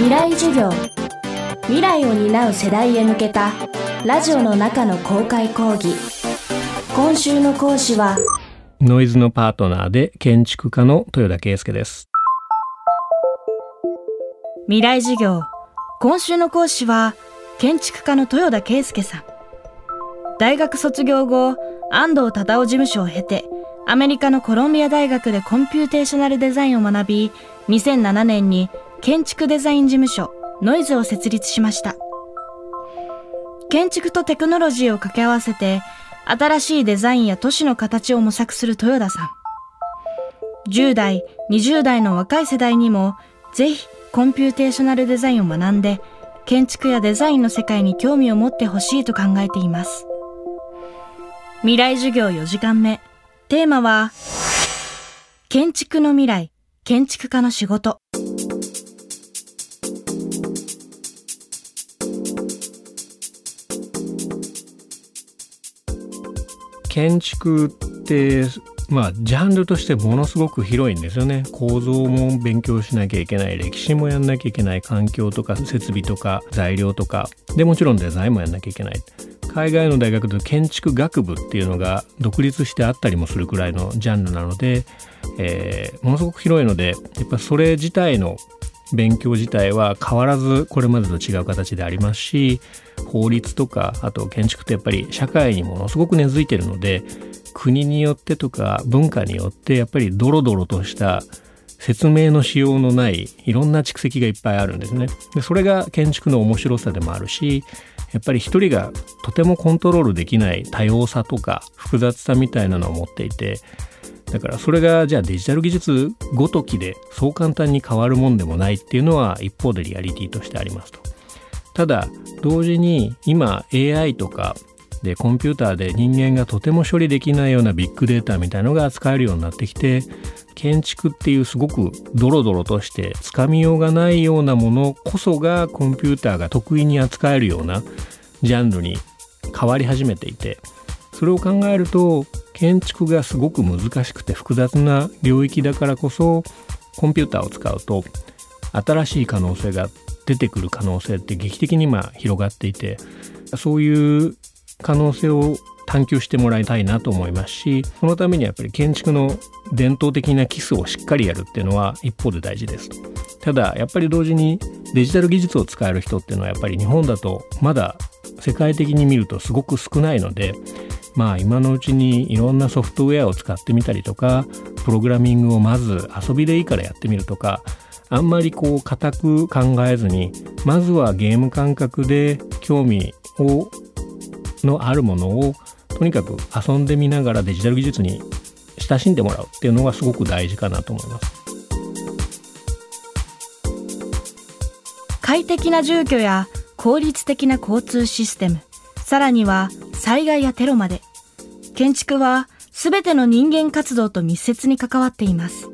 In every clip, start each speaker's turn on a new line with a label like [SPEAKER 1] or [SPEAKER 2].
[SPEAKER 1] 未来授業。未来を担う世代へ向けたラジオの中の公開講義。今週の講師は
[SPEAKER 2] noizのパートナーで建築家の豊田啓介です。
[SPEAKER 3] 未来授業。今週の講師は建築家の豊田啓介さん。大学卒業後安藤忠雄事務所を経てアメリカのコロンビア大学でコンピューテーショナルデザインを学び2007年に建築デザイン事務所 noizを設立しました。建築とテクノロジーを掛け合わせて新しいデザインや都市の形を模索する豊田さん。10代20代の若い世代にもぜひコンピューテーショナルデザインを学んで建築やデザインの世界に興味を持ってほしいと考えています。未来授業4時間目。テーマは建築の未来建築家の仕事。
[SPEAKER 2] 建築ってまあジャンルとしてものすごく広いんですよね。構造も勉強しなきゃいけない。歴史もやんなきゃいけない。環境とか設備とか材料とか。でもちろんデザインもやんなきゃいけない。海外の大学で建築学部っていうのが独立してあったりもするくらいのジャンルなので、えー、ものすごく広いのでやっぱそれ自体の勉強自体は変わらずこれまでと違う形でありますし法律とかあと建築ってやっぱり社会にものすごく根付いてるので国によってとか文化によってやっぱりドロドロとした説明のしようのないいろんな蓄積がいっぱいあるんですね。でそれが建築の面白さでもあるしやっぱり一人がとてもコントロールできない多様さとか複雑さみたいなのを持っていてだからそれがじゃあデジタル技術ごときでそう簡単に変わるもんでもないっていうのは一方でリアリティとしてありますと。ただ同時に今 AI とかでコンピューターで人間がとても処理できないようなビッグデータみたいのが扱えるようになってきて建築っていうすごくドロドロとしてつかみようがないようなものこそがコンピューターが得意に扱えるようなジャンルに変わり始めていてそれを考えると建築がすごく難しくて複雑な領域だからこそコンピューターを使うと新しい可能性が出てくる可能性って劇的に今広がっていてそういう可能性を探求してもらいたいなと思いますしそのためにやっぱり建築の伝統的な基礎をしっかりやるっていうのは一方で大事です。ただやっぱり同時にデジタル技術を使える人っていうのはやっぱり日本だとまだ世界的に見るとすごく少ないのでまあ今のうちにいろんなソフトウェアを使ってみたりとかプログラミングをまず遊びでいいからやってみるとかあんまりこう固く考えずにまずはゲーム感覚で興味をのあるものをとにかく遊んでみながらデジタル技術に親しんでもらうっていうのがすごく大事かなと思います。
[SPEAKER 3] 快適な住居や効率的な交通システム、さらには災害やテロまで、建築は全ての人間活動と密接に関わっています。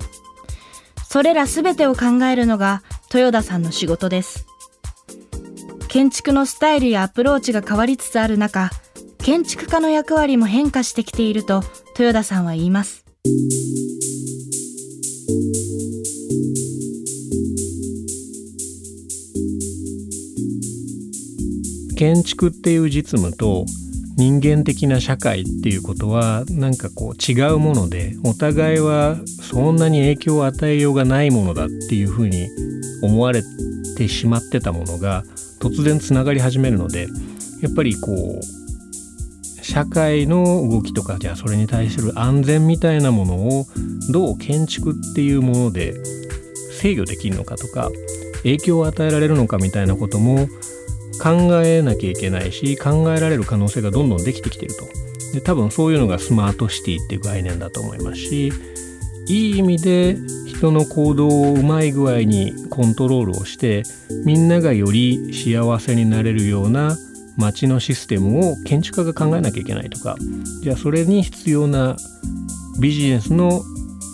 [SPEAKER 3] それら全てを考えるのが豊田さんの仕事です。建築のスタイルやアプローチが変わりつつある中、建築家の役割も変化してきていると豊田さんは言います。
[SPEAKER 2] 建築っていう実務と人間的な社会っていうことはなんかこう違うものでお互いはそんなに影響を与えようがないものだっていうふうに思われてしまってたものが突然つながり始めるのでやっぱりこう社会の動きとかじゃあそれに対する安全みたいなものをどう建築っていうもので制御できるのかとか影響を与えられるのかみたいなことも考えなきゃいけないし考えられる可能性がどんどんできてきてると。で多分そういうのがスマートシティっていう概念だと思いますしいい意味で人の行動をうまい具合にコントロールをしてみんながより幸せになれるような街のシステムを建築家が考えなきゃいけないとかじゃあそれに必要なビジネスの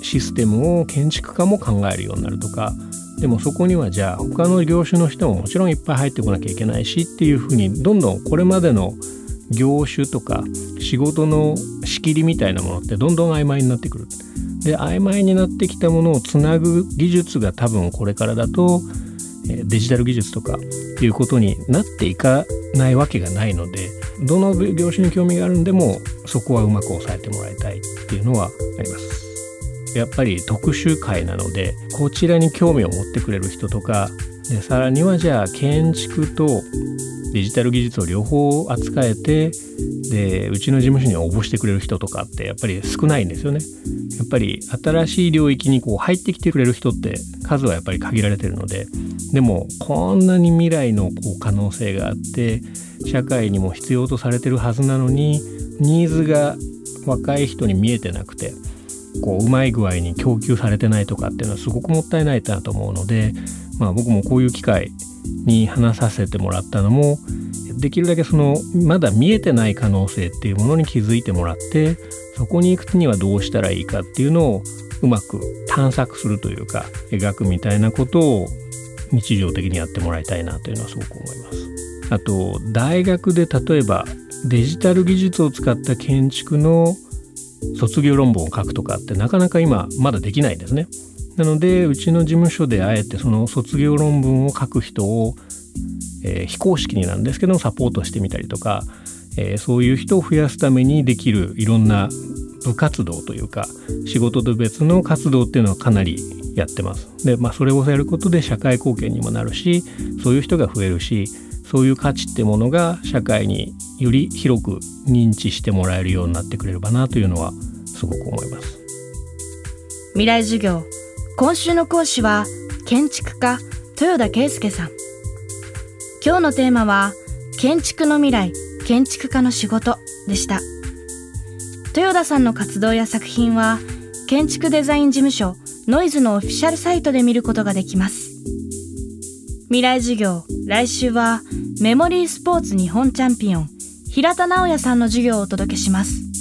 [SPEAKER 2] システムを建築家も考えるようになるとかでもそこにはじゃあ他の業種の人ももちろんいっぱい入ってこなきゃいけないしっていうふうにどんどんこれまでの業種とか仕事の仕切りみたいなものってどんどん曖昧になってくる。で曖昧になってきたものをつなぐ技術が多分これからだとデジタル技術とかいうことになっていかないわけがないのでどの業種に興味があるんでもそこはうまく抑えてもらいたいっていうのはあります。やっぱり特殊会なのでこちらに興味を持ってくれる人とかでさらにはじゃあ建築とデジタル技術を両方扱えてでうちの事務所に応募してくれる人とかってやっぱり少ないんですよね。やっぱり新しい領域にこう入ってきてくれる人って数はやっぱり限られてるのででもこんなに未来のこう可能性があって社会にも必要とされてるはずなのにニーズが若い人に見えてなくてこううまい具合に供給されてないとかっていうのはすごくもったいないなと思うので、まあ、僕もこういう機会に話させてもらったのもできるだけそのまだ見えてない可能性っていうものに気づいてもらってそこに行くにはどうしたらいいかっていうのをうまく探索するというか描くみたいなことを日常的にやってもらいたいなというのはすごく思います。あと大学で例えばデジタル技術を使った建築の卒業論文を書くとかってなかなか今まだできないですね。なのでうちの事務所であえてその卒業論文を書く人を、えー、非公式になんですけどサポートしてみたりとか、えー、そういう人を増やすためにできるいろんな部活動というか仕事と別の活動っていうのはかなりやってます。でまあそれをやることで社会貢献にもなるしそういう人が増えるしそういう価値ってものが社会により広く認知してもらえるようになってくれればなというのはすごく思います。
[SPEAKER 3] 未来授業。今週の講師は建築家豊田圭介さん。今日のテーマは建築の未来建築家の仕事でした。豊田さんの活動や作品は建築デザイン事務所ノイズのオフィシャルサイトで見ることができます。未来授業。来週はメモリースポーツ日本チャンピオン平田直也さんの授業をお届けします。